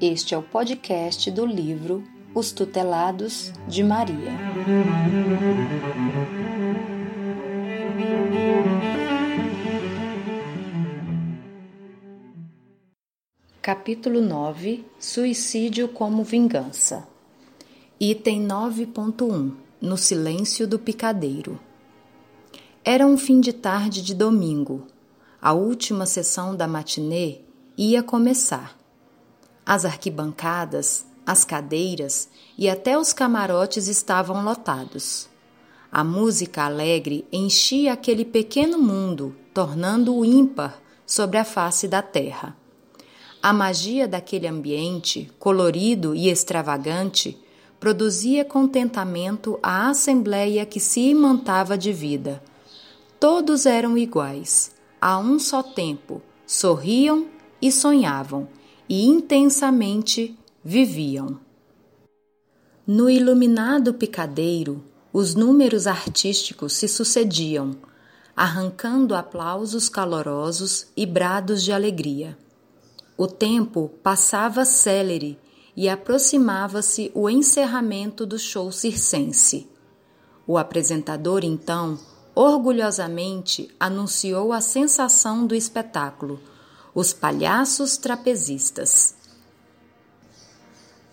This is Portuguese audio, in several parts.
Este é o podcast do livro Os Tutelados de Maria. Capítulo 9 Suicídio como Vingança. Item 9.1 No silêncio do picadeiro. Era um fim de tarde de domingo. A última sessão da matinê ia começar. As arquibancadas, as cadeiras e até os camarotes estavam lotados. A música alegre enchia aquele pequeno mundo, tornando-o ímpar sobre a face da terra. A magia daquele ambiente, colorido e extravagante, produzia contentamento à assembleia que se imantava de vida. Todos eram iguais, a um só tempo, sorriam e sonhavam, e intensamente viviam. No iluminado picadeiro, os números artísticos se sucediam, arrancando aplausos calorosos e brados de alegria. O tempo passava célere e aproximava-se o encerramento do show circense. O apresentador, então, orgulhosamente anunciou a sensação do espetáculo os palhaços trapezistas.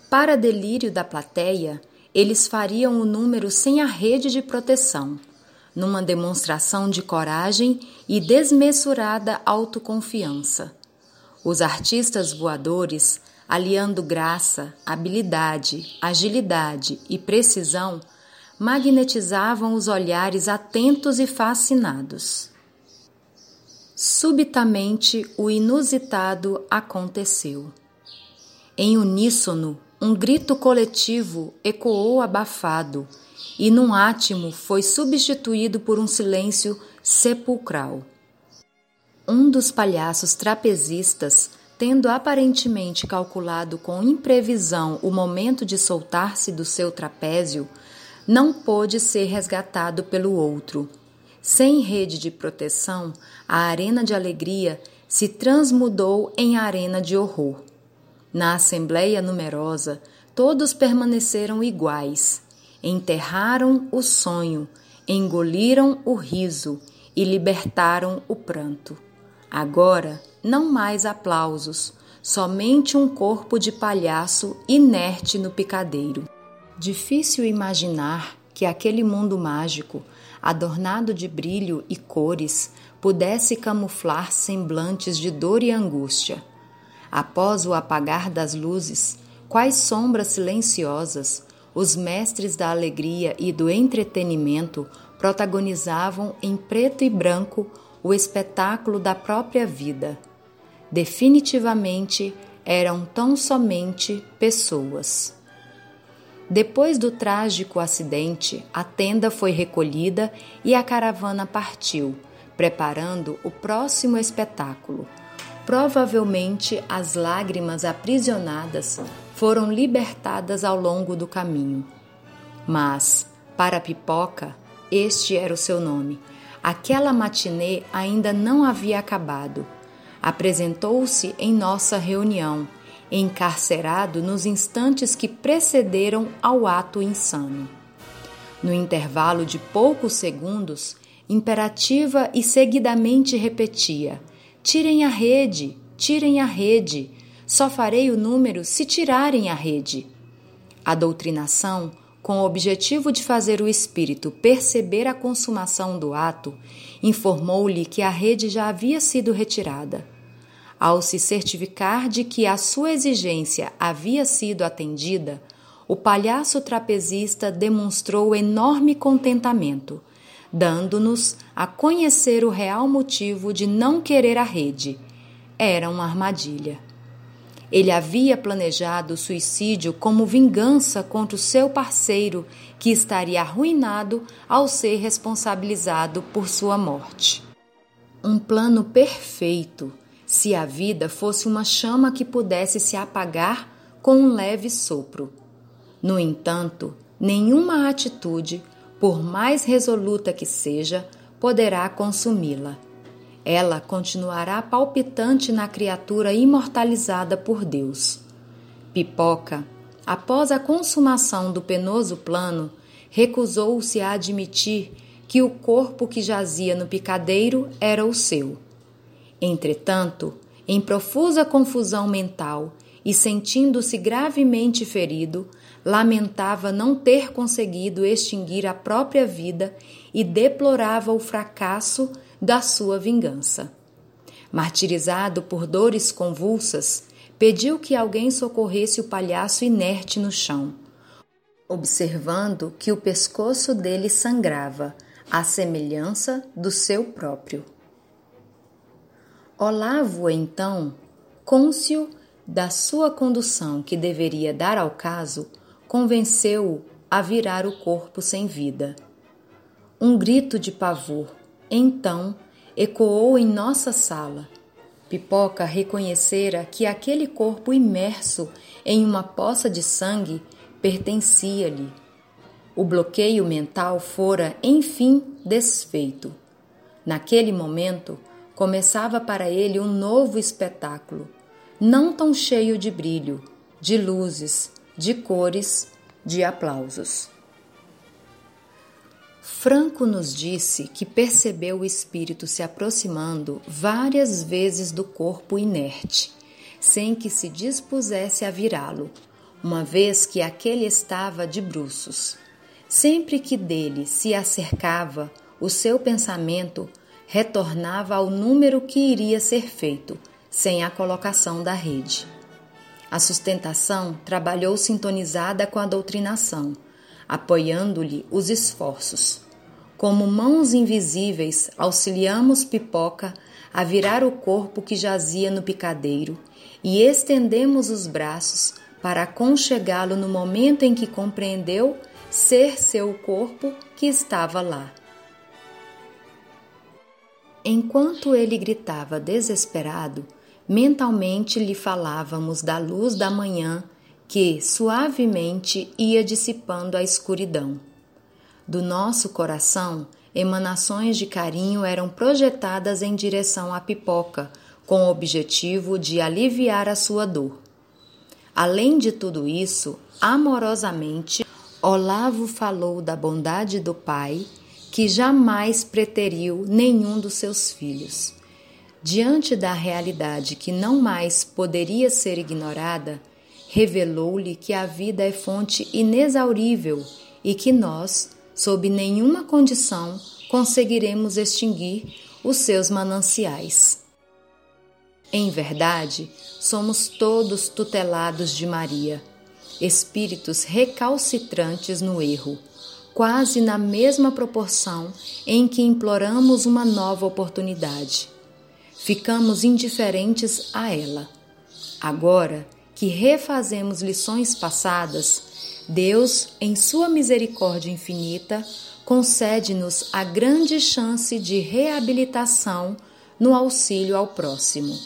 Para delírio da plateia, eles fariam o número sem a rede de proteção, numa demonstração de coragem e desmesurada autoconfiança. Os artistas voadores, aliando graça, habilidade, agilidade e precisão, magnetizavam os olhares atentos e fascinados. Subitamente, o inusitado aconteceu. Em uníssono, um grito coletivo ecoou abafado e, num átimo, foi substituído por um silêncio sepulcral. Um dos palhaços trapezistas, tendo aparentemente calculado com imprevisão o momento de soltar-se do seu trapézio, não pôde ser resgatado pelo outro sem rede de proteção, a arena de alegria se transmudou em arena de horror. Na assembleia numerosa, todos permaneceram iguais, enterraram o sonho, engoliram o riso e libertaram o pranto. Agora, não mais aplausos, somente um corpo de palhaço inerte no picadeiro. Difícil imaginar que aquele mundo mágico adornado de brilho e cores, pudesse camuflar semblantes de dor e angústia. Após o apagar das luzes, quais sombras silenciosas, os mestres da alegria e do entretenimento protagonizavam em preto e branco o espetáculo da própria vida. Definitivamente eram tão somente pessoas. Depois do trágico acidente, a tenda foi recolhida e a caravana partiu, preparando o próximo espetáculo. Provavelmente as lágrimas aprisionadas foram libertadas ao longo do caminho. Mas, para Pipoca, este era o seu nome. Aquela matinê ainda não havia acabado. Apresentou-se em nossa reunião encarcerado nos instantes que precederam ao ato insano. No intervalo de poucos segundos, imperativa e seguidamente repetia: Tirem a rede, tirem a rede, só farei o número se tirarem a rede. A doutrinação, com o objetivo de fazer o espírito perceber a consumação do ato, informou-lhe que a rede já havia sido retirada. Ao se certificar de que a sua exigência havia sido atendida, o palhaço trapezista demonstrou enorme contentamento, dando-nos a conhecer o real motivo de não querer a rede. Era uma armadilha. Ele havia planejado o suicídio como vingança contra o seu parceiro, que estaria arruinado ao ser responsabilizado por sua morte. Um plano perfeito se a vida fosse uma chama que pudesse se apagar com um leve sopro. No entanto, nenhuma atitude, por mais resoluta que seja, poderá consumi-la. Ela continuará palpitante na criatura imortalizada por Deus. Pipoca, após a consumação do penoso plano, recusou-se a admitir que o corpo que jazia no picadeiro era o seu. Entretanto, em profusa confusão mental e sentindo-se gravemente ferido, lamentava não ter conseguido extinguir a própria vida e deplorava o fracasso da sua vingança. Martirizado por dores convulsas, pediu que alguém socorresse o palhaço inerte no chão observando que o pescoço dele sangrava, à semelhança do seu próprio. Olavo, então, cônscio da sua condução que deveria dar ao caso, convenceu-o a virar o corpo sem vida. Um grito de pavor, então, ecoou em nossa sala. Pipoca reconhecera que aquele corpo imerso em uma poça de sangue pertencia-lhe. O bloqueio mental fora, enfim, desfeito. Naquele momento, começava para ele um novo espetáculo, não tão cheio de brilho, de luzes, de cores, de aplausos. Franco nos disse que percebeu o espírito se aproximando várias vezes do corpo inerte, sem que se dispusesse a virá-lo, uma vez que aquele estava de bruços. Sempre que dele se acercava, o seu pensamento retornava ao número que iria ser feito, sem a colocação da rede. A sustentação trabalhou sintonizada com a doutrinação, apoiando-lhe os esforços. Como mãos invisíveis, auxiliamos Pipoca a virar o corpo que jazia no picadeiro e estendemos os braços para aconchegá-lo no momento em que compreendeu ser seu corpo que estava lá. Enquanto ele gritava desesperado, mentalmente lhe falávamos da luz da manhã que suavemente ia dissipando a escuridão. Do nosso coração, emanações de carinho eram projetadas em direção à pipoca, com o objetivo de aliviar a sua dor. Além de tudo isso, amorosamente, Olavo falou da bondade do pai, que jamais preteriu nenhum dos seus filhos. Diante da realidade que não mais poderia ser ignorada, revelou-lhe que a vida é fonte inexaurível e que nós, sob nenhuma condição, conseguiremos extinguir os seus mananciais. Em verdade, somos todos tutelados de Maria, espíritos recalcitrantes no erro, quase na mesma proporção em que imploramos uma nova oportunidade. Ficamos indiferentes a ela. Agora que refazemos lições passadas, Deus, em Sua misericórdia infinita, concede-nos a grande chance de reabilitação no auxílio ao próximo.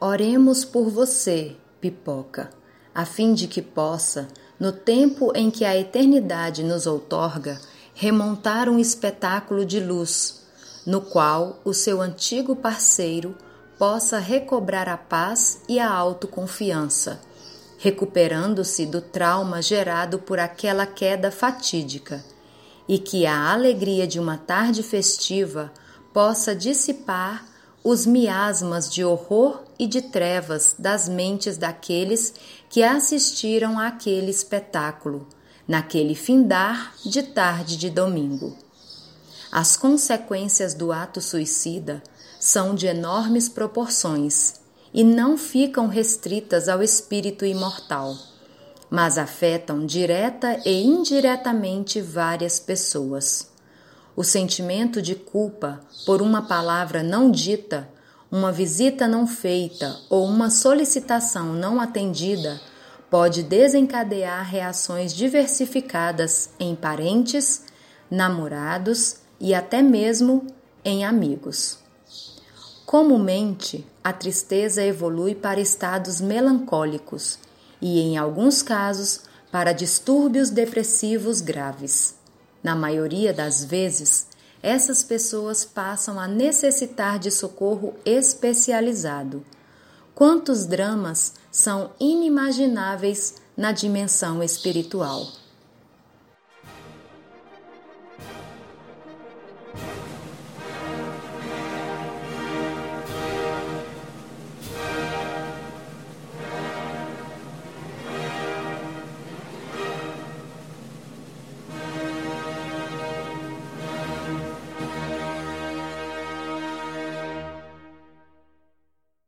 Oremos por você, pipoca, a fim de que possa, no tempo em que a eternidade nos outorga, remontar um espetáculo de luz, no qual o seu antigo parceiro possa recobrar a paz e a autoconfiança, recuperando-se do trauma gerado por aquela queda fatídica, e que a alegria de uma tarde festiva possa dissipar os miasmas de horror e de trevas das mentes daqueles que assistiram àquele espetáculo, naquele findar de tarde de domingo. As consequências do ato suicida são de enormes proporções e não ficam restritas ao espírito imortal, mas afetam direta e indiretamente várias pessoas. O sentimento de culpa por uma palavra não dita, uma visita não feita ou uma solicitação não atendida pode desencadear reações diversificadas em parentes, namorados e até mesmo em amigos. Comumente, a tristeza evolui para estados melancólicos e, em alguns casos, para distúrbios depressivos graves. Na maioria das vezes, essas pessoas passam a necessitar de socorro especializado. quantos dramas são inimagináveis na dimensão espiritual.